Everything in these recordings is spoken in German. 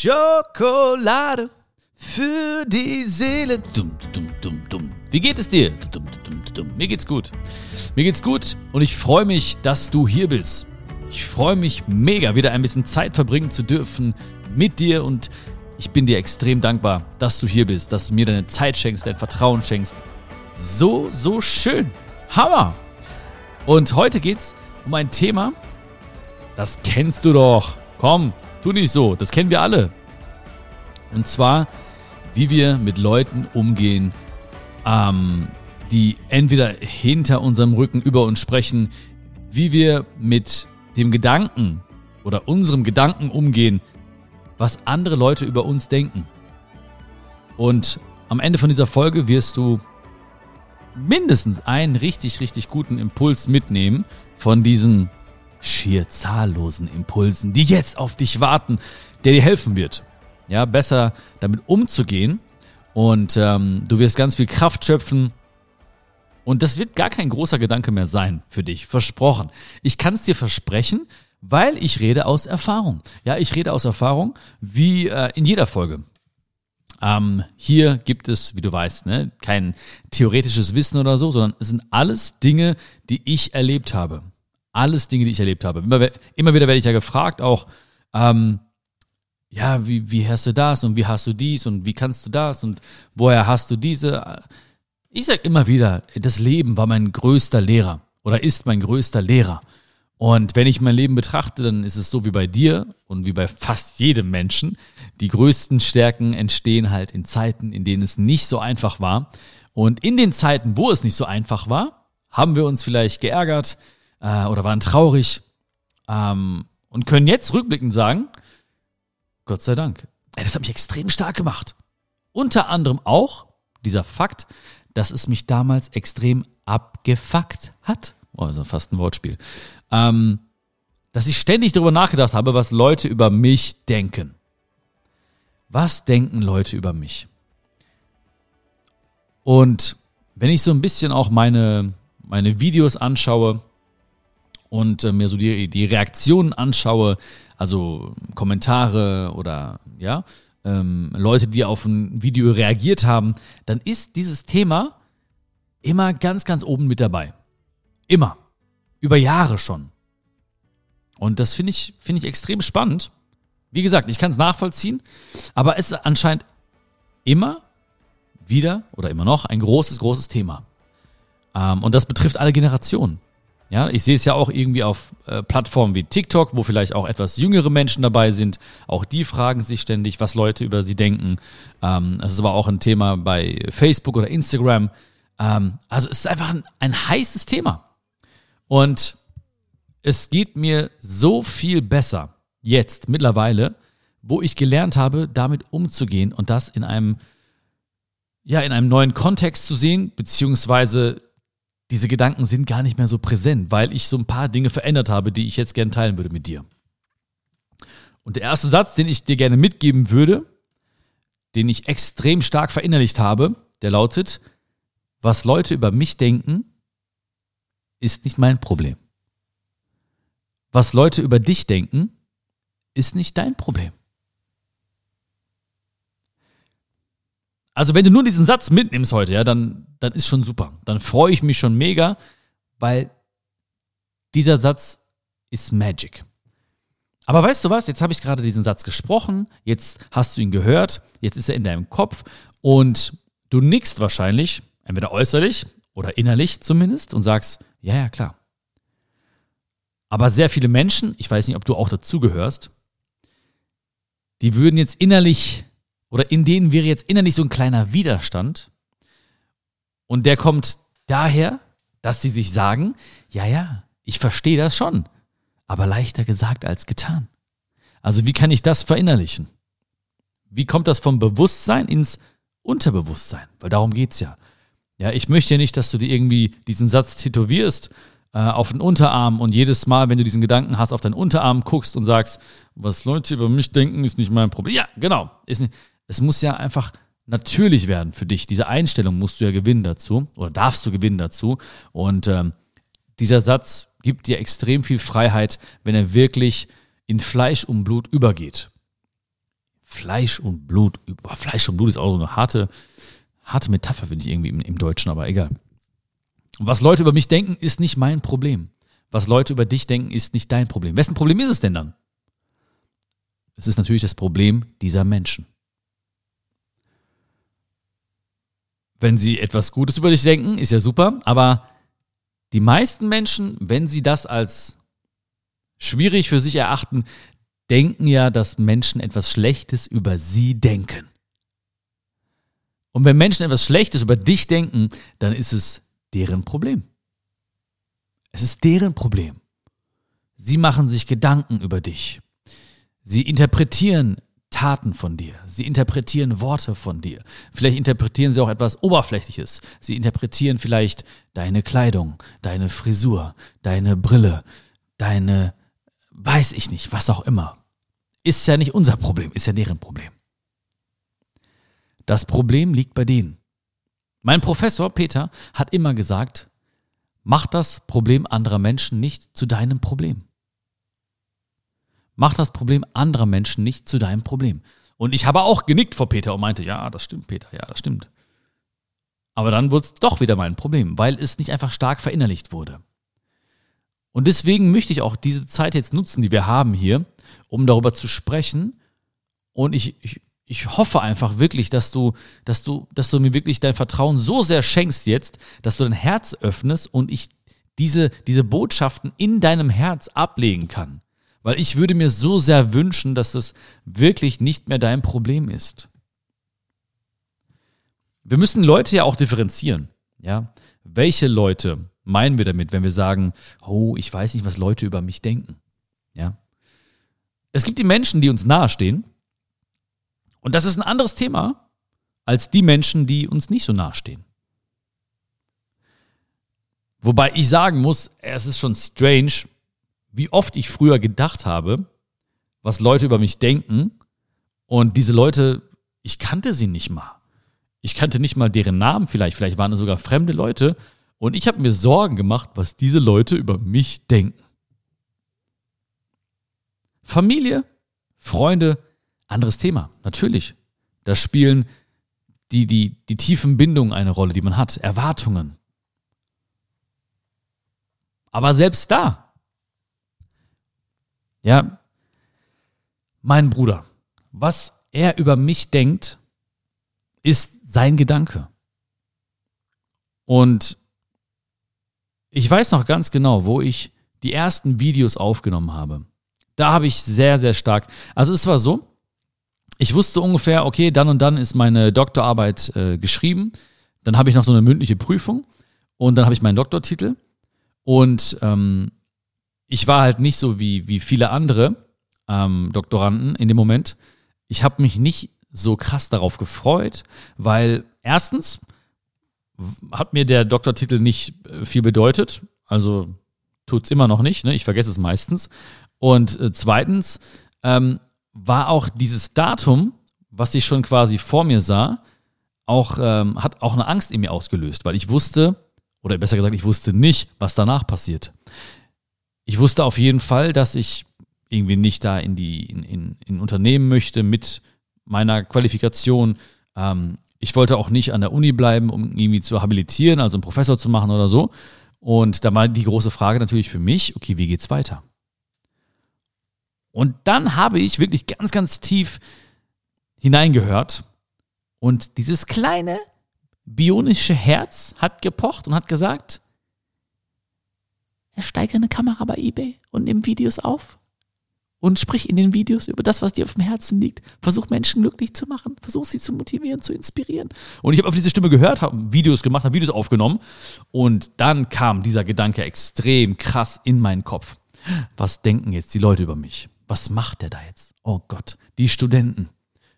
Schokolade für die Seele. Dum, dum, dum, dum. Wie geht es dir? Dum, dum, dum, dum. Mir geht's gut. Mir geht's gut und ich freue mich, dass du hier bist. Ich freue mich mega, wieder ein bisschen Zeit verbringen zu dürfen mit dir und ich bin dir extrem dankbar, dass du hier bist, dass du mir deine Zeit schenkst, dein Vertrauen schenkst. So, so schön. Hammer. Und heute geht's um ein Thema, das kennst du doch. Komm, tu nicht so, das kennen wir alle. Und zwar, wie wir mit Leuten umgehen, ähm, die entweder hinter unserem Rücken über uns sprechen, wie wir mit dem Gedanken oder unserem Gedanken umgehen, was andere Leute über uns denken. Und am Ende von dieser Folge wirst du mindestens einen richtig, richtig guten Impuls mitnehmen von diesen schier zahllosen Impulsen, die jetzt auf dich warten, der dir helfen wird. Ja, besser damit umzugehen und ähm, du wirst ganz viel Kraft schöpfen. Und das wird gar kein großer Gedanke mehr sein für dich, versprochen. Ich kann es dir versprechen, weil ich rede aus Erfahrung. Ja, ich rede aus Erfahrung, wie äh, in jeder Folge. Ähm, hier gibt es, wie du weißt, ne, kein theoretisches Wissen oder so, sondern es sind alles Dinge, die ich erlebt habe. Alles Dinge, die ich erlebt habe. Immer, immer wieder werde ich ja gefragt, auch, ähm, ja, wie, wie hast du das und wie hast du dies und wie kannst du das und woher hast du diese? Ich sage immer wieder, das Leben war mein größter Lehrer oder ist mein größter Lehrer. Und wenn ich mein Leben betrachte, dann ist es so wie bei dir und wie bei fast jedem Menschen. Die größten Stärken entstehen halt in Zeiten, in denen es nicht so einfach war. Und in den Zeiten, wo es nicht so einfach war, haben wir uns vielleicht geärgert äh, oder waren traurig ähm, und können jetzt rückblickend sagen, Gott sei Dank. Ey, das hat mich extrem stark gemacht. Unter anderem auch dieser Fakt, dass es mich damals extrem abgefuckt hat. Also fast ein Wortspiel ähm, dass ich ständig darüber nachgedacht habe, was Leute über mich denken. Was denken Leute über mich? Und wenn ich so ein bisschen auch meine, meine Videos anschaue und äh, mir so die, die Reaktionen anschaue, also Kommentare oder ja, ähm, Leute, die auf ein Video reagiert haben, dann ist dieses Thema immer ganz, ganz oben mit dabei. Immer. Über Jahre schon. Und das finde ich, finde ich extrem spannend. Wie gesagt, ich kann es nachvollziehen, aber es ist anscheinend immer wieder oder immer noch ein großes, großes Thema. Ähm, und das betrifft alle Generationen. Ja, ich sehe es ja auch irgendwie auf äh, Plattformen wie TikTok, wo vielleicht auch etwas jüngere Menschen dabei sind. Auch die fragen sich ständig, was Leute über sie denken. Ähm, das ist aber auch ein Thema bei Facebook oder Instagram. Ähm, also es ist einfach ein, ein heißes Thema. Und es geht mir so viel besser jetzt mittlerweile, wo ich gelernt habe, damit umzugehen und das in einem, ja, in einem neuen Kontext zu sehen, beziehungsweise diese Gedanken sind gar nicht mehr so präsent, weil ich so ein paar Dinge verändert habe, die ich jetzt gerne teilen würde mit dir. Und der erste Satz, den ich dir gerne mitgeben würde, den ich extrem stark verinnerlicht habe, der lautet, was Leute über mich denken, ist nicht mein Problem. Was Leute über dich denken, ist nicht dein Problem. Also wenn du nur diesen Satz mitnimmst heute, ja, dann, dann ist schon super. Dann freue ich mich schon mega, weil dieser Satz ist Magic. Aber weißt du was? Jetzt habe ich gerade diesen Satz gesprochen, jetzt hast du ihn gehört, jetzt ist er in deinem Kopf und du nickst wahrscheinlich, entweder äußerlich oder innerlich zumindest, und sagst, ja, ja, klar. Aber sehr viele Menschen, ich weiß nicht, ob du auch dazugehörst, die würden jetzt innerlich oder in denen wäre jetzt innerlich so ein kleiner Widerstand. Und der kommt daher, dass sie sich sagen, ja, ja, ich verstehe das schon, aber leichter gesagt als getan. Also wie kann ich das verinnerlichen? Wie kommt das vom Bewusstsein ins Unterbewusstsein? Weil darum geht's ja. Ja, ich möchte ja nicht, dass du dir irgendwie diesen Satz tätowierst äh, auf den Unterarm und jedes Mal, wenn du diesen Gedanken hast, auf deinen Unterarm guckst und sagst, was Leute über mich denken, ist nicht mein Problem. Ja, genau. Ist nicht, es muss ja einfach natürlich werden für dich. Diese Einstellung musst du ja gewinnen dazu oder darfst du gewinnen dazu. Und ähm, dieser Satz gibt dir extrem viel Freiheit, wenn er wirklich in Fleisch und Blut übergeht. Fleisch und Blut. Fleisch und Blut ist auch so eine harte, harte Metapher, finde ich irgendwie im, im Deutschen, aber egal. Was Leute über mich denken, ist nicht mein Problem. Was Leute über dich denken, ist nicht dein Problem. Wessen Problem ist es denn dann? Es ist natürlich das Problem dieser Menschen. Wenn sie etwas Gutes über dich denken, ist ja super, aber die meisten Menschen, wenn sie das als schwierig für sich erachten, denken ja, dass Menschen etwas Schlechtes über sie denken. Und wenn Menschen etwas Schlechtes über dich denken, dann ist es deren Problem. Es ist deren Problem. Sie machen sich Gedanken über dich. Sie interpretieren Taten von dir. Sie interpretieren Worte von dir. Vielleicht interpretieren sie auch etwas Oberflächliches. Sie interpretieren vielleicht deine Kleidung, deine Frisur, deine Brille, deine, weiß ich nicht, was auch immer. Ist ja nicht unser Problem, ist ja deren Problem. Das Problem liegt bei denen. Mein Professor Peter hat immer gesagt, mach das Problem anderer Menschen nicht zu deinem Problem. Mach das Problem anderer Menschen nicht zu deinem Problem. Und ich habe auch genickt vor Peter und meinte, ja, das stimmt, Peter, ja, das stimmt. Aber dann wurde es doch wieder mein Problem, weil es nicht einfach stark verinnerlicht wurde. Und deswegen möchte ich auch diese Zeit jetzt nutzen, die wir haben hier, um darüber zu sprechen. Und ich, ich, ich hoffe einfach wirklich, dass du, dass du, dass du mir wirklich dein Vertrauen so sehr schenkst jetzt, dass du dein Herz öffnest und ich diese, diese Botschaften in deinem Herz ablegen kann. Weil ich würde mir so sehr wünschen, dass das wirklich nicht mehr dein Problem ist. Wir müssen Leute ja auch differenzieren. Ja? Welche Leute meinen wir damit, wenn wir sagen, oh, ich weiß nicht, was Leute über mich denken? Ja? Es gibt die Menschen, die uns nahestehen. Und das ist ein anderes Thema als die Menschen, die uns nicht so nahestehen. Wobei ich sagen muss, es ist schon strange, wie oft ich früher gedacht habe, was Leute über mich denken. Und diese Leute, ich kannte sie nicht mal. Ich kannte nicht mal deren Namen vielleicht. Vielleicht waren es sogar fremde Leute. Und ich habe mir Sorgen gemacht, was diese Leute über mich denken. Familie, Freunde, anderes Thema. Natürlich. Da spielen die, die, die tiefen Bindungen eine Rolle, die man hat. Erwartungen. Aber selbst da ja, mein Bruder, was er über mich denkt, ist sein Gedanke. Und ich weiß noch ganz genau, wo ich die ersten Videos aufgenommen habe. Da habe ich sehr, sehr stark. Also es war so, ich wusste ungefähr, okay, dann und dann ist meine Doktorarbeit äh, geschrieben. Dann habe ich noch so eine mündliche Prüfung und dann habe ich meinen Doktortitel. Und ähm, ich war halt nicht so wie, wie viele andere ähm, Doktoranden in dem Moment. Ich habe mich nicht so krass darauf gefreut, weil erstens hat mir der Doktortitel nicht äh, viel bedeutet. Also tut es immer noch nicht, ne? ich vergesse es meistens. Und äh, zweitens ähm, war auch dieses Datum, was ich schon quasi vor mir sah, auch, ähm, hat auch eine Angst in mir ausgelöst, weil ich wusste, oder besser gesagt, ich wusste nicht, was danach passiert ich wusste auf jeden Fall, dass ich irgendwie nicht da in die in, in, in Unternehmen möchte mit meiner Qualifikation. Ähm, ich wollte auch nicht an der Uni bleiben, um irgendwie zu habilitieren, also einen Professor zu machen oder so. Und da war die große Frage natürlich für mich, okay, wie geht's weiter? Und dann habe ich wirklich ganz, ganz tief hineingehört und dieses kleine bionische Herz hat gepocht und hat gesagt, Ersteige eine Kamera bei eBay und nimm Videos auf. Und sprich in den Videos über das, was dir auf dem Herzen liegt. Versuch Menschen glücklich zu machen. Versuch sie zu motivieren, zu inspirieren. Und ich habe auf diese Stimme gehört, habe Videos gemacht, habe Videos aufgenommen. Und dann kam dieser Gedanke extrem krass in meinen Kopf. Was denken jetzt die Leute über mich? Was macht der da jetzt? Oh Gott, die Studenten,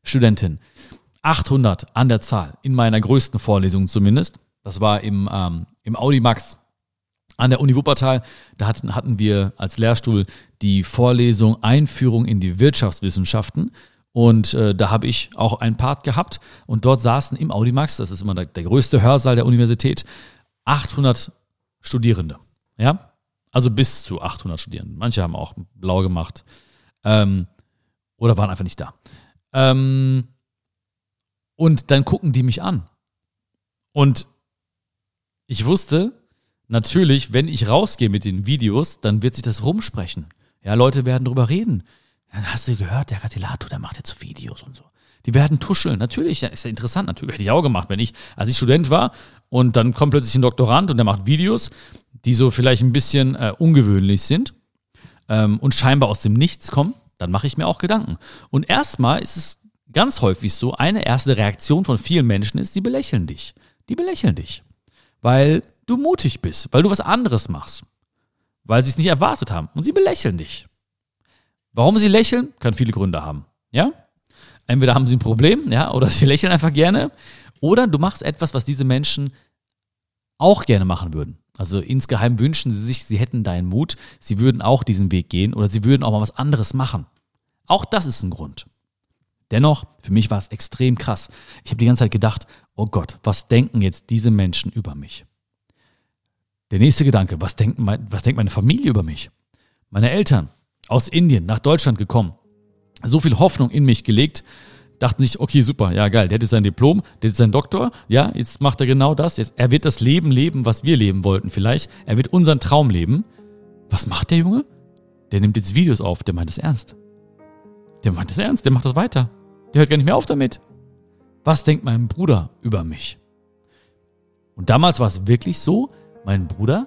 Studentin. 800 an der Zahl, in meiner größten Vorlesung zumindest. Das war im, ähm, im Audimax an der Uni Wuppertal, da hatten, hatten wir als Lehrstuhl die Vorlesung Einführung in die Wirtschaftswissenschaften. Und äh, da habe ich auch einen Part gehabt. Und dort saßen im Audimax, das ist immer der, der größte Hörsaal der Universität, 800 Studierende. Ja, also bis zu 800 Studierende. Manche haben auch blau gemacht ähm, oder waren einfach nicht da. Ähm, und dann gucken die mich an. Und ich wusste, natürlich, wenn ich rausgehe mit den Videos, dann wird sich das rumsprechen. Ja, Leute werden drüber reden. Dann hast du gehört, der Gatilato, der macht jetzt Videos und so. Die werden tuscheln. Natürlich, ja, ist ja interessant. Natürlich hätte ich auch gemacht, wenn ich, als ich Student war und dann kommt plötzlich ein Doktorand und der macht Videos, die so vielleicht ein bisschen äh, ungewöhnlich sind ähm, und scheinbar aus dem Nichts kommen, dann mache ich mir auch Gedanken. Und erstmal ist es ganz häufig so, eine erste Reaktion von vielen Menschen ist, die belächeln dich. Die belächeln dich. Weil du mutig bist, weil du was anderes machst. Weil sie es nicht erwartet haben. Und sie belächeln dich. Warum sie lächeln, kann viele Gründe haben. Ja? Entweder haben sie ein Problem, ja, oder sie lächeln einfach gerne. Oder du machst etwas, was diese Menschen auch gerne machen würden. Also insgeheim wünschen sie sich, sie hätten deinen Mut, sie würden auch diesen Weg gehen oder sie würden auch mal was anderes machen. Auch das ist ein Grund. Dennoch, für mich war es extrem krass. Ich habe die ganze Zeit gedacht, oh Gott, was denken jetzt diese Menschen über mich? Der nächste Gedanke, was denkt, mein, was denkt meine Familie über mich? Meine Eltern aus Indien nach Deutschland gekommen, so viel Hoffnung in mich gelegt, dachten sich, okay, super, ja geil, der hat jetzt sein Diplom, der hat sein Doktor, ja, jetzt macht er genau das, jetzt, er wird das Leben leben, was wir leben wollten vielleicht, er wird unseren Traum leben. Was macht der Junge? Der nimmt jetzt Videos auf, der meint es ernst. Der meint es ernst, der macht das weiter. Der hört gar nicht mehr auf damit. Was denkt mein Bruder über mich? Und damals war es wirklich so, mein Bruder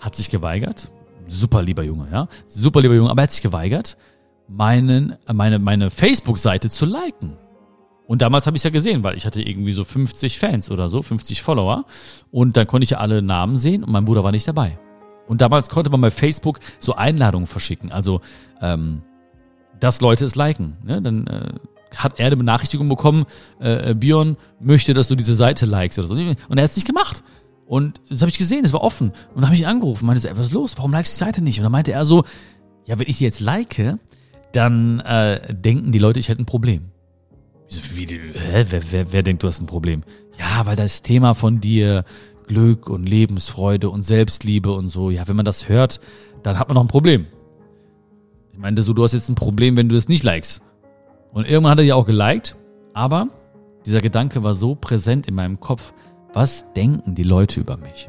hat sich geweigert, super lieber Junge, ja, super lieber Junge, aber er hat sich geweigert, meinen, meine, meine Facebook-Seite zu liken. Und damals habe ich es ja gesehen, weil ich hatte irgendwie so 50 Fans oder so, 50 Follower. Und dann konnte ich ja alle Namen sehen und mein Bruder war nicht dabei. Und damals konnte man bei Facebook so Einladungen verschicken. Also, ähm, dass Leute es liken. Ne? Dann äh, hat er eine Benachrichtigung bekommen, äh, äh Björn möchte, dass du diese Seite likest oder so. Und er hat es nicht gemacht. Und das habe ich gesehen, es war offen. Und dann habe ich ihn angerufen, meinte so, ey, was ist los? Warum likest du die Seite nicht? Und dann meinte er so, ja, wenn ich sie jetzt like, dann äh, denken die Leute, ich hätte ein Problem. Ich so, wie, hä, wer, wer, wer denkt, du hast ein Problem? Ja, weil das Thema von dir, Glück und Lebensfreude und Selbstliebe und so, ja, wenn man das hört, dann hat man noch ein Problem. Ich meinte so, du hast jetzt ein Problem, wenn du das nicht likest. Und irgendwann hat er ja auch geliked, aber dieser Gedanke war so präsent in meinem Kopf, was denken die Leute über mich?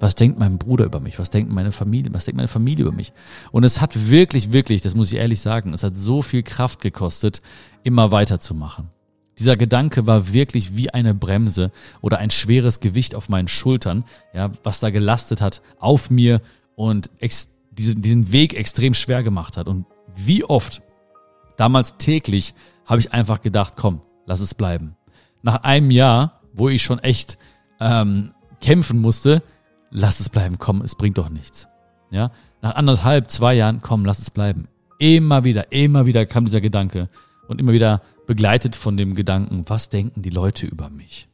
Was denkt mein Bruder über mich? Was denkt meine Familie? Was denkt meine Familie über mich? Und es hat wirklich, wirklich, das muss ich ehrlich sagen, es hat so viel Kraft gekostet, immer weiterzumachen. Dieser Gedanke war wirklich wie eine Bremse oder ein schweres Gewicht auf meinen Schultern, ja, was da gelastet hat auf mir und diesen, diesen Weg extrem schwer gemacht hat. Und wie oft, damals täglich, habe ich einfach gedacht, komm, lass es bleiben. Nach einem Jahr, wo ich schon echt ähm, kämpfen musste, lass es bleiben, komm, es bringt doch nichts. Ja, nach anderthalb, zwei Jahren, komm, lass es bleiben. Immer wieder, immer wieder kam dieser Gedanke und immer wieder begleitet von dem Gedanken, was denken die Leute über mich?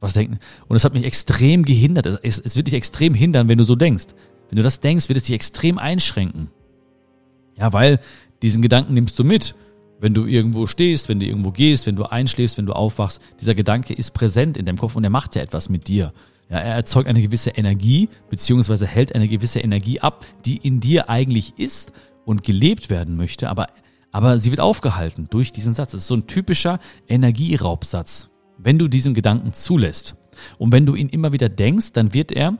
Was denken? Und es hat mich extrem gehindert. Es, es wird dich extrem hindern, wenn du so denkst. Wenn du das denkst, wird es dich extrem einschränken. Ja, weil diesen Gedanken nimmst du mit. Wenn du irgendwo stehst, wenn du irgendwo gehst, wenn du einschläfst, wenn du aufwachst, dieser Gedanke ist präsent in deinem Kopf und er macht ja etwas mit dir. Ja, er erzeugt eine gewisse Energie, beziehungsweise hält eine gewisse Energie ab, die in dir eigentlich ist und gelebt werden möchte, aber, aber sie wird aufgehalten durch diesen Satz. Das ist so ein typischer Energieraubsatz, wenn du diesen Gedanken zulässt. Und wenn du ihn immer wieder denkst, dann wird er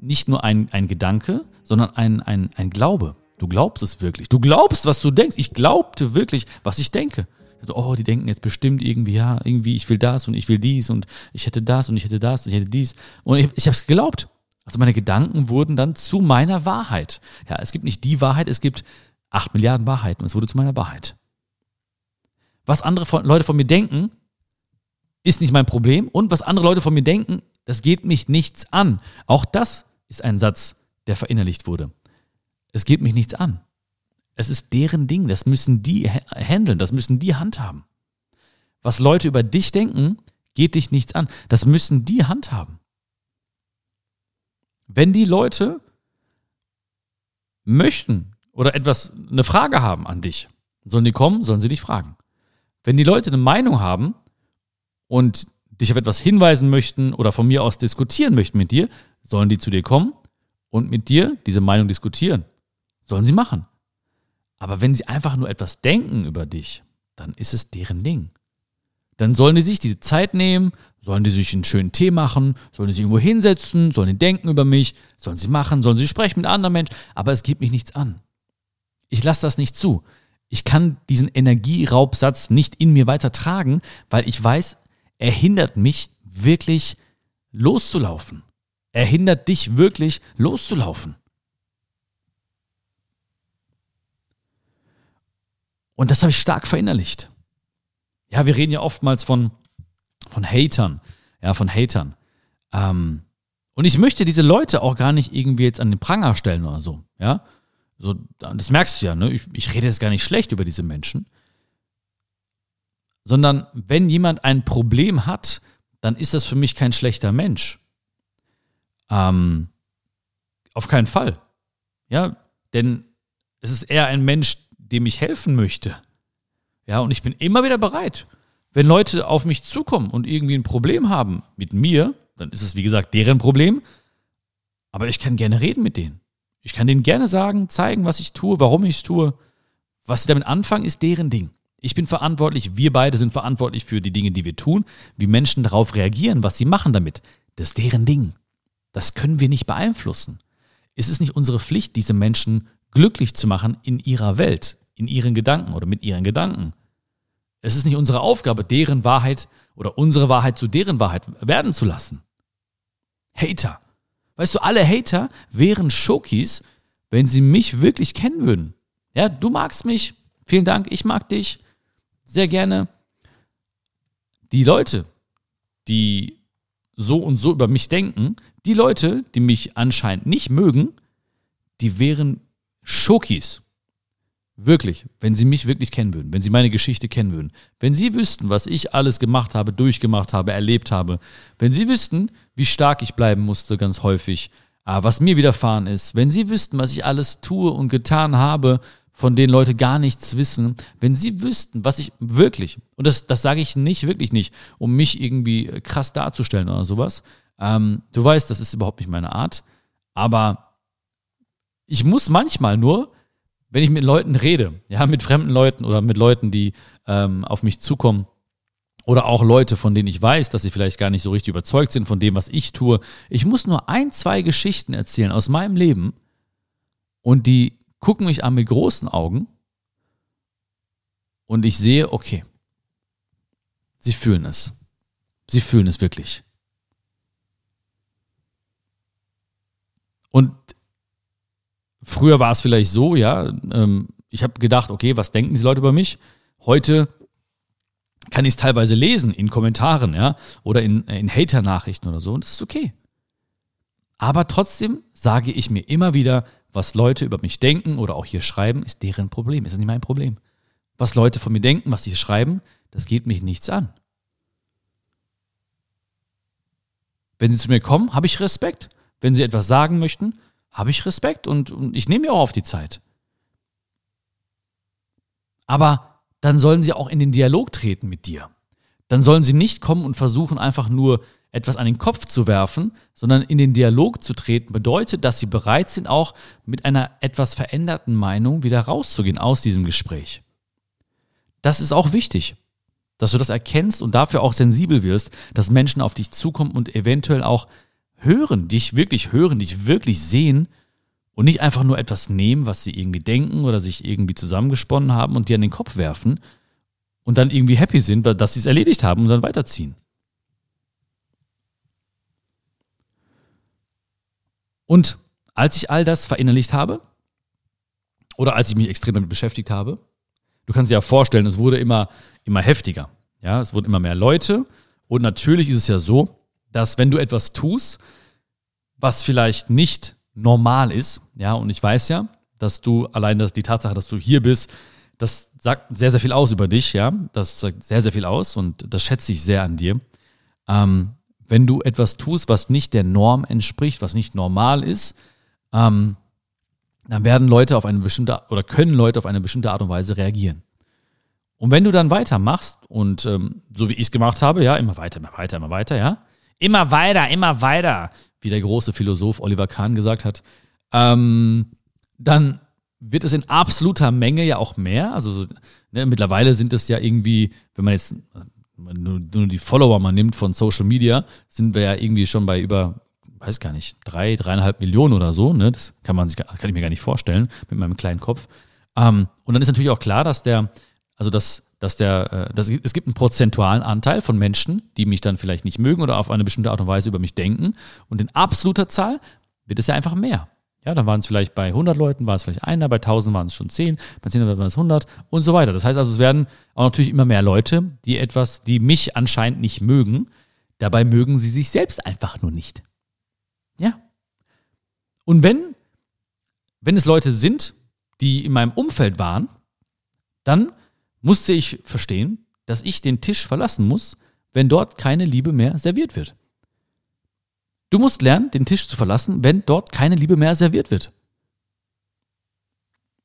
nicht nur ein, ein Gedanke, sondern ein, ein, ein Glaube. Du glaubst es wirklich. Du glaubst, was du denkst. Ich glaubte wirklich, was ich denke oh, die denken jetzt bestimmt irgendwie, ja, irgendwie, ich will das und ich will dies und ich hätte das und ich hätte das, ich hätte dies. Und ich, ich habe es geglaubt. Also meine Gedanken wurden dann zu meiner Wahrheit. Ja, es gibt nicht die Wahrheit, es gibt acht Milliarden Wahrheiten und es wurde zu meiner Wahrheit. Was andere von, Leute von mir denken, ist nicht mein Problem und was andere Leute von mir denken, das geht mich nichts an. Auch das ist ein Satz, der verinnerlicht wurde. Es geht mich nichts an. Es ist deren Ding, das müssen die handeln, das müssen die handhaben. Was Leute über dich denken, geht dich nichts an. Das müssen die handhaben. Wenn die Leute möchten oder etwas, eine Frage haben an dich, sollen die kommen, sollen sie dich fragen. Wenn die Leute eine Meinung haben und dich auf etwas hinweisen möchten oder von mir aus diskutieren möchten mit dir, sollen die zu dir kommen und mit dir diese Meinung diskutieren. Sollen sie machen. Aber wenn sie einfach nur etwas denken über dich, dann ist es deren Ding. Dann sollen die sich diese Zeit nehmen, sollen die sich einen schönen Tee machen, sollen die sich irgendwo hinsetzen, sollen die denken über mich, sollen sie machen, sollen sie sprechen mit anderen Menschen, aber es geht mich nichts an. Ich lasse das nicht zu. Ich kann diesen Energieraubsatz nicht in mir weiter tragen, weil ich weiß, er hindert mich wirklich loszulaufen. Er hindert dich wirklich loszulaufen. Und das habe ich stark verinnerlicht. Ja, wir reden ja oftmals von, von Hatern, ja, von Hatern. Ähm, und ich möchte diese Leute auch gar nicht irgendwie jetzt an den Pranger stellen oder so, ja. So, das merkst du ja, ne? Ich, ich rede jetzt gar nicht schlecht über diese Menschen. Sondern wenn jemand ein Problem hat, dann ist das für mich kein schlechter Mensch. Ähm, auf keinen Fall. Ja, denn es ist eher ein Mensch, dem ich helfen möchte. Ja, und ich bin immer wieder bereit. Wenn Leute auf mich zukommen und irgendwie ein Problem haben mit mir, dann ist es wie gesagt deren Problem. Aber ich kann gerne reden mit denen. Ich kann denen gerne sagen, zeigen, was ich tue, warum ich es tue. Was sie damit anfangen, ist deren Ding. Ich bin verantwortlich, wir beide sind verantwortlich für die Dinge, die wir tun, wie Menschen darauf reagieren, was sie machen damit. Das ist deren Ding. Das können wir nicht beeinflussen. Es ist nicht unsere Pflicht, diese Menschen glücklich zu machen in ihrer Welt, in ihren Gedanken oder mit ihren Gedanken. Es ist nicht unsere Aufgabe, deren Wahrheit oder unsere Wahrheit zu deren Wahrheit werden zu lassen. Hater. Weißt du, alle Hater wären Schokis, wenn sie mich wirklich kennen würden. Ja, du magst mich. Vielen Dank. Ich mag dich. Sehr gerne. Die Leute, die so und so über mich denken, die Leute, die mich anscheinend nicht mögen, die wären Schokis. Wirklich, wenn sie mich wirklich kennen würden, wenn sie meine Geschichte kennen würden, wenn sie wüssten, was ich alles gemacht habe, durchgemacht habe, erlebt habe, wenn sie wüssten, wie stark ich bleiben musste ganz häufig, ah, was mir widerfahren ist, wenn sie wüssten, was ich alles tue und getan habe, von denen Leute gar nichts wissen, wenn sie wüssten, was ich wirklich, und das, das sage ich nicht, wirklich nicht, um mich irgendwie krass darzustellen oder sowas, ähm, du weißt, das ist überhaupt nicht meine Art, aber ich muss manchmal nur wenn ich mit Leuten rede, ja, mit fremden Leuten oder mit Leuten, die ähm, auf mich zukommen, oder auch Leute, von denen ich weiß, dass sie vielleicht gar nicht so richtig überzeugt sind von dem, was ich tue. Ich muss nur ein, zwei Geschichten erzählen aus meinem Leben und die gucken mich an mit großen Augen und ich sehe, okay, sie fühlen es. Sie fühlen es wirklich. Und Früher war es vielleicht so, ja, ähm, ich habe gedacht, okay, was denken diese Leute über mich? Heute kann ich es teilweise lesen in Kommentaren, ja, oder in, in Hater-Nachrichten oder so, und das ist okay. Aber trotzdem sage ich mir immer wieder, was Leute über mich denken oder auch hier schreiben, ist deren Problem, ist nicht mein Problem. Was Leute von mir denken, was sie schreiben, das geht mich nichts an. Wenn sie zu mir kommen, habe ich Respekt. Wenn sie etwas sagen möchten, habe ich Respekt und, und ich nehme mir auch auf die Zeit. Aber dann sollen sie auch in den Dialog treten mit dir. Dann sollen sie nicht kommen und versuchen, einfach nur etwas an den Kopf zu werfen, sondern in den Dialog zu treten, bedeutet, dass sie bereit sind, auch mit einer etwas veränderten Meinung wieder rauszugehen aus diesem Gespräch. Das ist auch wichtig, dass du das erkennst und dafür auch sensibel wirst, dass Menschen auf dich zukommen und eventuell auch hören, dich wirklich hören, dich wirklich sehen und nicht einfach nur etwas nehmen, was sie irgendwie denken oder sich irgendwie zusammengesponnen haben und dir an den Kopf werfen und dann irgendwie happy sind, dass sie es erledigt haben und dann weiterziehen. Und als ich all das verinnerlicht habe, oder als ich mich extrem damit beschäftigt habe, du kannst dir ja vorstellen, es wurde immer, immer heftiger. Ja, es wurden immer mehr Leute. Und natürlich ist es ja so, dass wenn du etwas tust, was vielleicht nicht normal ist, ja, und ich weiß ja, dass du allein das, die Tatsache, dass du hier bist, das sagt sehr, sehr viel aus über dich, ja, das sagt sehr, sehr viel aus und das schätze ich sehr an dir. Ähm, wenn du etwas tust, was nicht der Norm entspricht, was nicht normal ist, ähm, dann werden Leute auf eine bestimmte oder können Leute auf eine bestimmte Art und Weise reagieren. Und wenn du dann weitermachst und ähm, so wie ich es gemacht habe, ja, immer weiter, immer weiter, immer weiter, ja, Immer weiter, immer weiter, wie der große Philosoph Oliver Kahn gesagt hat. Ähm, dann wird es in absoluter Menge ja auch mehr. Also ne, mittlerweile sind es ja irgendwie, wenn man jetzt nur, nur die Follower mal nimmt von Social Media, sind wir ja irgendwie schon bei über, weiß gar nicht, drei, dreieinhalb Millionen oder so. Ne? Das kann man sich, kann ich mir gar nicht vorstellen mit meinem kleinen Kopf. Ähm, und dann ist natürlich auch klar, dass der, also dass, dass der, äh, dass, es gibt einen prozentualen Anteil von Menschen, die mich dann vielleicht nicht mögen oder auf eine bestimmte Art und Weise über mich denken. Und in absoluter Zahl wird es ja einfach mehr. Ja, dann waren es vielleicht bei 100 Leuten, war es vielleicht einer, bei 1000 waren es schon 10, bei 10 waren es 100 und so weiter. Das heißt also, es werden auch natürlich immer mehr Leute, die etwas, die mich anscheinend nicht mögen. Dabei mögen sie sich selbst einfach nur nicht. Ja. Und wenn, wenn es Leute sind, die in meinem Umfeld waren, dann musste ich verstehen, dass ich den Tisch verlassen muss, wenn dort keine Liebe mehr serviert wird. Du musst lernen, den Tisch zu verlassen, wenn dort keine Liebe mehr serviert wird.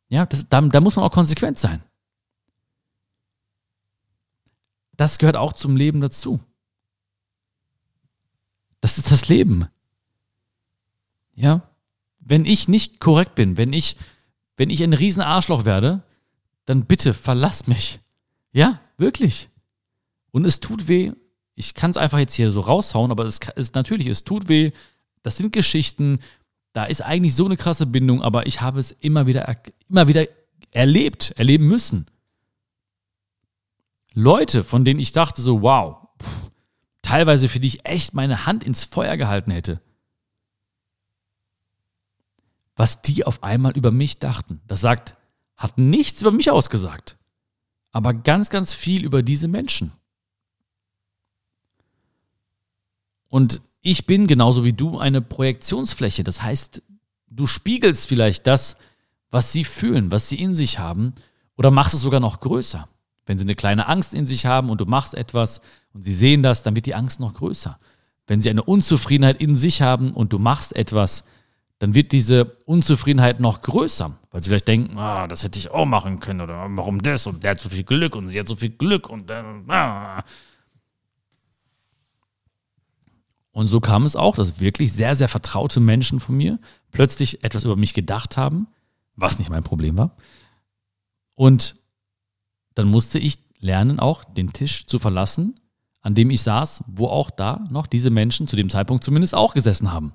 Ja, das, da, da muss man auch konsequent sein. Das gehört auch zum Leben dazu. Das ist das Leben. Ja, wenn ich nicht korrekt bin, wenn ich, wenn ich ein Riesenarschloch werde, dann bitte verlass mich. Ja, wirklich. Und es tut weh ich kann es einfach jetzt hier so raushauen, aber es ist natürlich, es tut weh. Das sind Geschichten, da ist eigentlich so eine krasse Bindung, aber ich habe es immer wieder, immer wieder erlebt, erleben müssen. Leute, von denen ich dachte so, wow, pff, teilweise für die ich echt meine Hand ins Feuer gehalten hätte. Was die auf einmal über mich dachten, das sagt, hat nichts über mich ausgesagt, aber ganz, ganz viel über diese Menschen. Und ich bin genauso wie du eine Projektionsfläche. Das heißt, du spiegelst vielleicht das, was sie fühlen, was sie in sich haben, oder machst es sogar noch größer. Wenn sie eine kleine Angst in sich haben und du machst etwas und sie sehen das, dann wird die Angst noch größer. Wenn sie eine Unzufriedenheit in sich haben und du machst etwas, dann wird diese Unzufriedenheit noch größer, weil sie vielleicht denken, ah, das hätte ich auch machen können oder warum das und der hat so viel Glück und sie hat so viel Glück und dann, ah. Und so kam es auch, dass wirklich sehr, sehr vertraute Menschen von mir plötzlich etwas über mich gedacht haben, was nicht mein Problem war. Und dann musste ich lernen, auch den Tisch zu verlassen, an dem ich saß, wo auch da noch diese Menschen zu dem Zeitpunkt zumindest auch gesessen haben.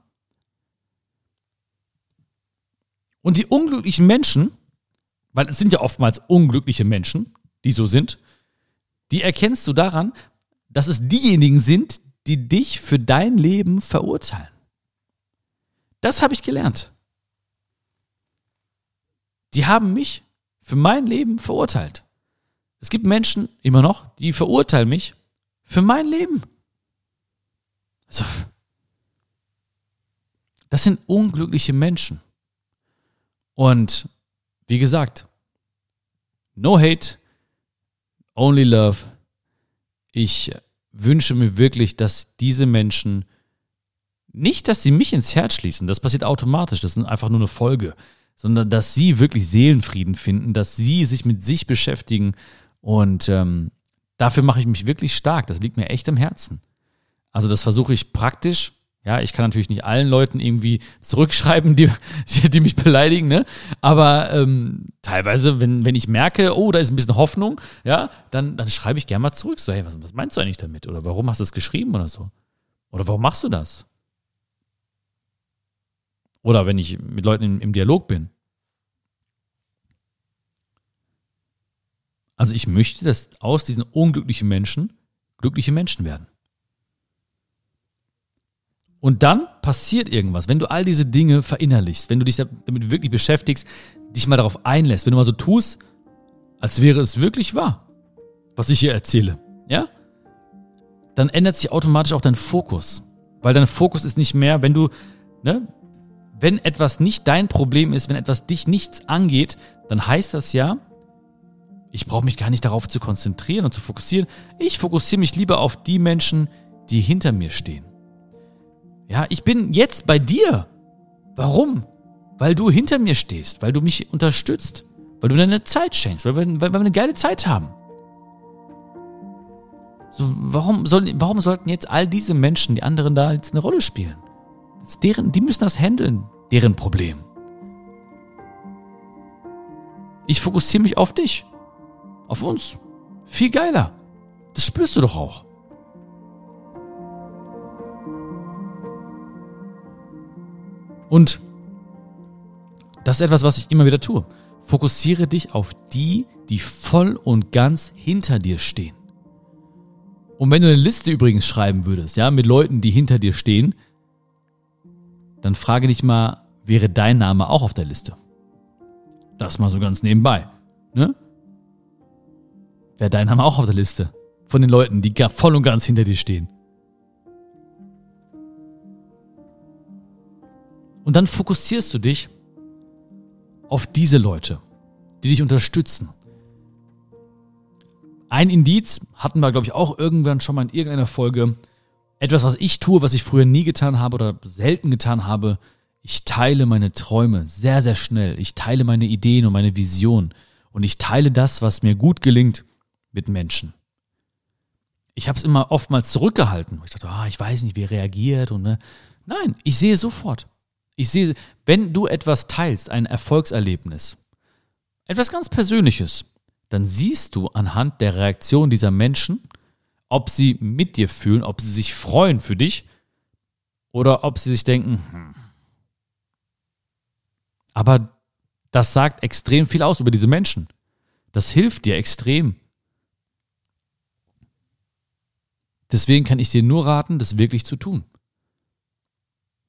Und die unglücklichen Menschen, weil es sind ja oftmals unglückliche Menschen, die so sind, die erkennst du daran, dass es diejenigen sind, die dich für dein Leben verurteilen. Das habe ich gelernt. Die haben mich für mein Leben verurteilt. Es gibt Menschen immer noch, die verurteilen mich für mein Leben. Also, das sind unglückliche Menschen. Und wie gesagt, no hate, only love. Ich wünsche mir wirklich, dass diese Menschen nicht, dass sie mich ins Herz schließen, das passiert automatisch, das ist einfach nur eine Folge, sondern dass sie wirklich Seelenfrieden finden, dass sie sich mit sich beschäftigen und ähm, dafür mache ich mich wirklich stark. Das liegt mir echt am Herzen. Also das versuche ich praktisch ja, ich kann natürlich nicht allen Leuten irgendwie zurückschreiben, die, die mich beleidigen, ne? Aber ähm, teilweise, wenn, wenn ich merke, oh, da ist ein bisschen Hoffnung, ja, dann, dann schreibe ich gerne mal zurück. So, hey, was, was meinst du eigentlich damit? Oder warum hast du es geschrieben oder so? Oder warum machst du das? Oder wenn ich mit Leuten im, im Dialog bin. Also ich möchte, dass aus diesen unglücklichen Menschen glückliche Menschen werden. Und dann passiert irgendwas, wenn du all diese Dinge verinnerlichst, wenn du dich damit wirklich beschäftigst, dich mal darauf einlässt, wenn du mal so tust, als wäre es wirklich wahr, was ich hier erzähle, ja? Dann ändert sich automatisch auch dein Fokus. Weil dein Fokus ist nicht mehr, wenn du, ne, wenn etwas nicht dein Problem ist, wenn etwas dich nichts angeht, dann heißt das ja, ich brauche mich gar nicht darauf zu konzentrieren und zu fokussieren. Ich fokussiere mich lieber auf die Menschen, die hinter mir stehen. Ja, ich bin jetzt bei dir. Warum? Weil du hinter mir stehst, weil du mich unterstützt, weil du deine Zeit schenkst, weil wir, weil wir eine geile Zeit haben. So, warum, soll, warum sollten jetzt all diese Menschen, die anderen da jetzt eine Rolle spielen? deren, die müssen das handeln, deren Problem. Ich fokussiere mich auf dich. Auf uns. Viel geiler. Das spürst du doch auch. Und das ist etwas, was ich immer wieder tue. Fokussiere dich auf die, die voll und ganz hinter dir stehen. Und wenn du eine Liste übrigens schreiben würdest, ja, mit Leuten, die hinter dir stehen, dann frage dich mal, wäre dein Name auch auf der Liste? Das mal so ganz nebenbei, ne? Wäre dein Name auch auf der Liste von den Leuten, die voll und ganz hinter dir stehen? Und dann fokussierst du dich auf diese Leute, die dich unterstützen. Ein Indiz hatten wir, glaube ich, auch irgendwann schon mal in irgendeiner Folge. Etwas, was ich tue, was ich früher nie getan habe oder selten getan habe. Ich teile meine Träume sehr, sehr schnell. Ich teile meine Ideen und meine Vision. Und ich teile das, was mir gut gelingt, mit Menschen. Ich habe es immer oftmals zurückgehalten. Ich dachte, ah, ich weiß nicht, wie er reagiert. Und, ne? Nein, ich sehe sofort. Ich sehe, wenn du etwas teilst, ein Erfolgserlebnis, etwas ganz Persönliches, dann siehst du anhand der Reaktion dieser Menschen, ob sie mit dir fühlen, ob sie sich freuen für dich oder ob sie sich denken, hm. aber das sagt extrem viel aus über diese Menschen. Das hilft dir extrem. Deswegen kann ich dir nur raten, das wirklich zu tun.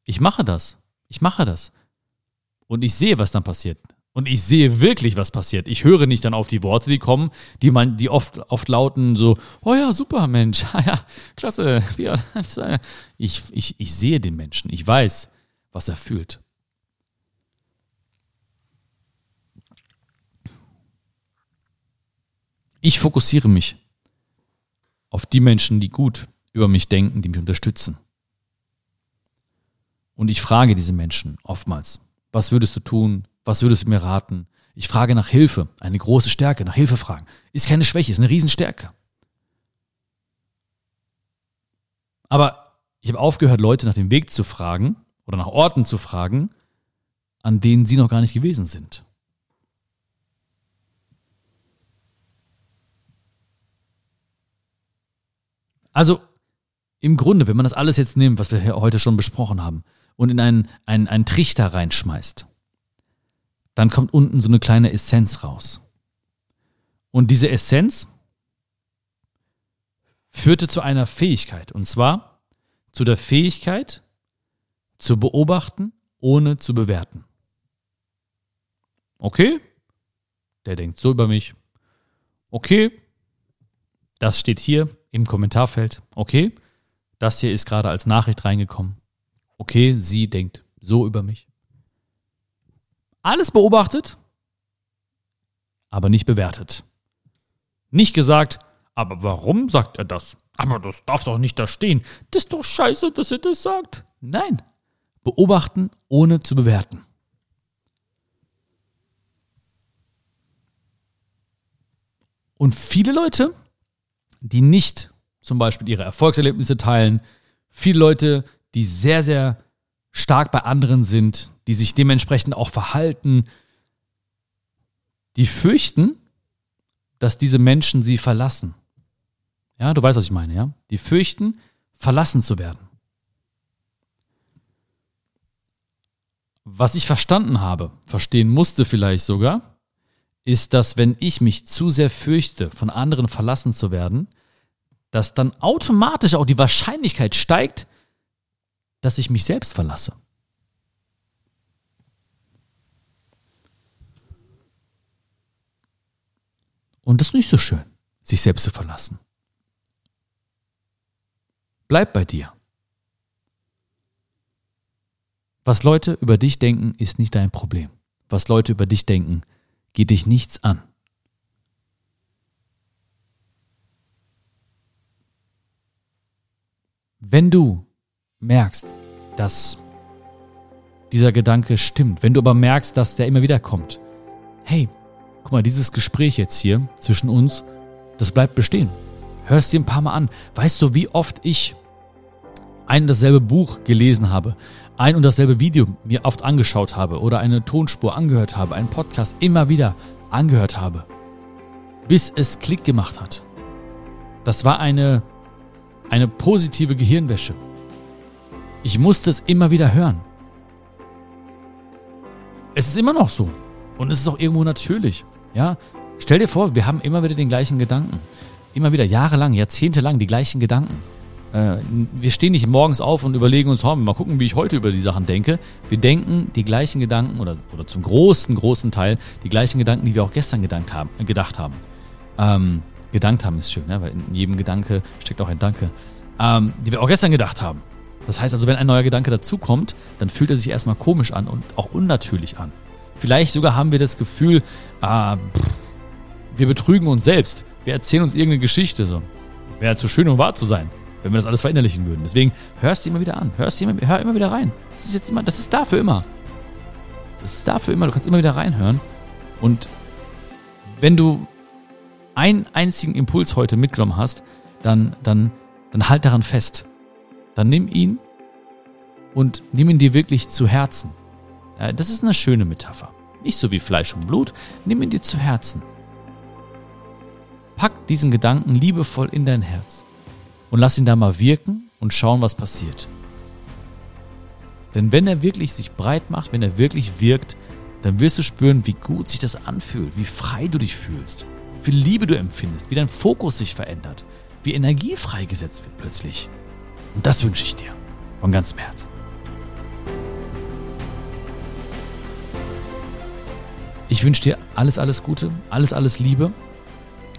Ich mache das. Ich mache das. Und ich sehe, was dann passiert. Und ich sehe wirklich, was passiert. Ich höre nicht dann auf die Worte, die kommen, die man, die oft, oft lauten so, oh ja, super Mensch, ja, klasse. Ich, ich, ich sehe den Menschen. Ich weiß, was er fühlt. Ich fokussiere mich auf die Menschen, die gut über mich denken, die mich unterstützen. Und ich frage diese Menschen oftmals, was würdest du tun? Was würdest du mir raten? Ich frage nach Hilfe, eine große Stärke, nach Hilfe fragen. Ist keine Schwäche, ist eine Riesenstärke. Aber ich habe aufgehört, Leute nach dem Weg zu fragen oder nach Orten zu fragen, an denen sie noch gar nicht gewesen sind. Also im Grunde, wenn man das alles jetzt nimmt, was wir heute schon besprochen haben, und in einen, einen, einen Trichter reinschmeißt, dann kommt unten so eine kleine Essenz raus. Und diese Essenz führte zu einer Fähigkeit, und zwar zu der Fähigkeit zu beobachten, ohne zu bewerten. Okay, der denkt so über mich. Okay, das steht hier im Kommentarfeld. Okay, das hier ist gerade als Nachricht reingekommen okay, sie denkt so über mich. Alles beobachtet, aber nicht bewertet. Nicht gesagt, aber warum sagt er das? Aber das darf doch nicht da stehen. Das ist doch scheiße, dass er das sagt. Nein, beobachten ohne zu bewerten. Und viele Leute, die nicht zum Beispiel ihre Erfolgserlebnisse teilen, viele Leute, die sehr, sehr stark bei anderen sind, die sich dementsprechend auch verhalten, die fürchten, dass diese Menschen sie verlassen. Ja, du weißt, was ich meine, ja? Die fürchten, verlassen zu werden. Was ich verstanden habe, verstehen musste vielleicht sogar, ist, dass wenn ich mich zu sehr fürchte, von anderen verlassen zu werden, dass dann automatisch auch die Wahrscheinlichkeit steigt, dass ich mich selbst verlasse. Und das ist nicht so schön, sich selbst zu verlassen. Bleib bei dir. Was Leute über dich denken, ist nicht dein Problem. Was Leute über dich denken, geht dich nichts an. Wenn du merkst, dass dieser Gedanke stimmt, wenn du aber merkst, dass der immer wieder kommt, hey, guck mal, dieses Gespräch jetzt hier zwischen uns, das bleibt bestehen. Hör es dir ein paar Mal an. Weißt du, wie oft ich ein und dasselbe Buch gelesen habe, ein und dasselbe Video mir oft angeschaut habe oder eine Tonspur angehört habe, einen Podcast immer wieder angehört habe, bis es Klick gemacht hat. Das war eine, eine positive Gehirnwäsche. Ich musste es immer wieder hören. Es ist immer noch so. Und es ist auch irgendwo natürlich. Ja, stell dir vor, wir haben immer wieder den gleichen Gedanken. Immer wieder jahrelang, jahrzehntelang die gleichen Gedanken. Äh, wir stehen nicht morgens auf und überlegen uns, mal gucken, wie ich heute über die Sachen denke. Wir denken die gleichen Gedanken oder, oder zum großen, großen Teil die gleichen Gedanken, die wir auch gestern gedacht haben. Äh, gedacht haben. Ähm, gedankt haben ist schön, ne? weil in jedem Gedanke steckt auch ein Danke. Ähm, die wir auch gestern gedacht haben. Das heißt also, wenn ein neuer Gedanke dazukommt, dann fühlt er sich erstmal komisch an und auch unnatürlich an. Vielleicht sogar haben wir das Gefühl, ah, pff, wir betrügen uns selbst. Wir erzählen uns irgendeine Geschichte. So. Wäre zu schön, um wahr zu sein, wenn wir das alles verinnerlichen würden. Deswegen hörst du immer wieder an. Hörst immer, hör immer wieder rein. Das ist jetzt immer, das ist dafür immer. Das ist dafür immer. Du kannst immer wieder reinhören. Und wenn du einen einzigen Impuls heute mitgenommen hast, dann, dann, dann halt daran fest. Dann nimm ihn und nimm ihn dir wirklich zu Herzen. Das ist eine schöne Metapher. Nicht so wie Fleisch und Blut, nimm ihn dir zu Herzen. Pack diesen Gedanken liebevoll in dein Herz und lass ihn da mal wirken und schauen, was passiert. Denn wenn er wirklich sich breit macht, wenn er wirklich wirkt, dann wirst du spüren, wie gut sich das anfühlt, wie frei du dich fühlst, wie viel Liebe du empfindest, wie dein Fokus sich verändert, wie Energie freigesetzt wird plötzlich. Und das wünsche ich dir von ganzem Herzen. Ich wünsche dir alles, alles Gute, alles, alles Liebe.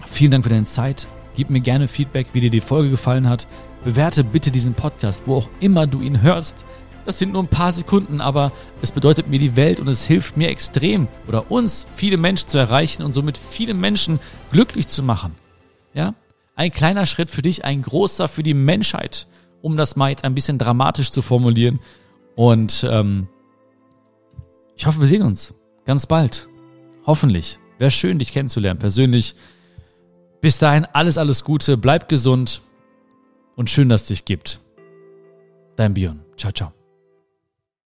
Vielen Dank für deine Zeit. Gib mir gerne Feedback, wie dir die Folge gefallen hat. Bewerte bitte diesen Podcast, wo auch immer du ihn hörst. Das sind nur ein paar Sekunden, aber es bedeutet mir die Welt und es hilft mir extrem oder uns, viele Menschen zu erreichen und somit viele Menschen glücklich zu machen. Ja? Ein kleiner Schritt für dich, ein großer für die Menschheit, um das mal jetzt ein bisschen dramatisch zu formulieren. Und ähm, ich hoffe, wir sehen uns ganz bald. Hoffentlich. Wäre schön, dich kennenzulernen, persönlich. Bis dahin alles, alles Gute, bleib gesund und schön, dass es dich gibt. Dein Bion. Ciao, ciao.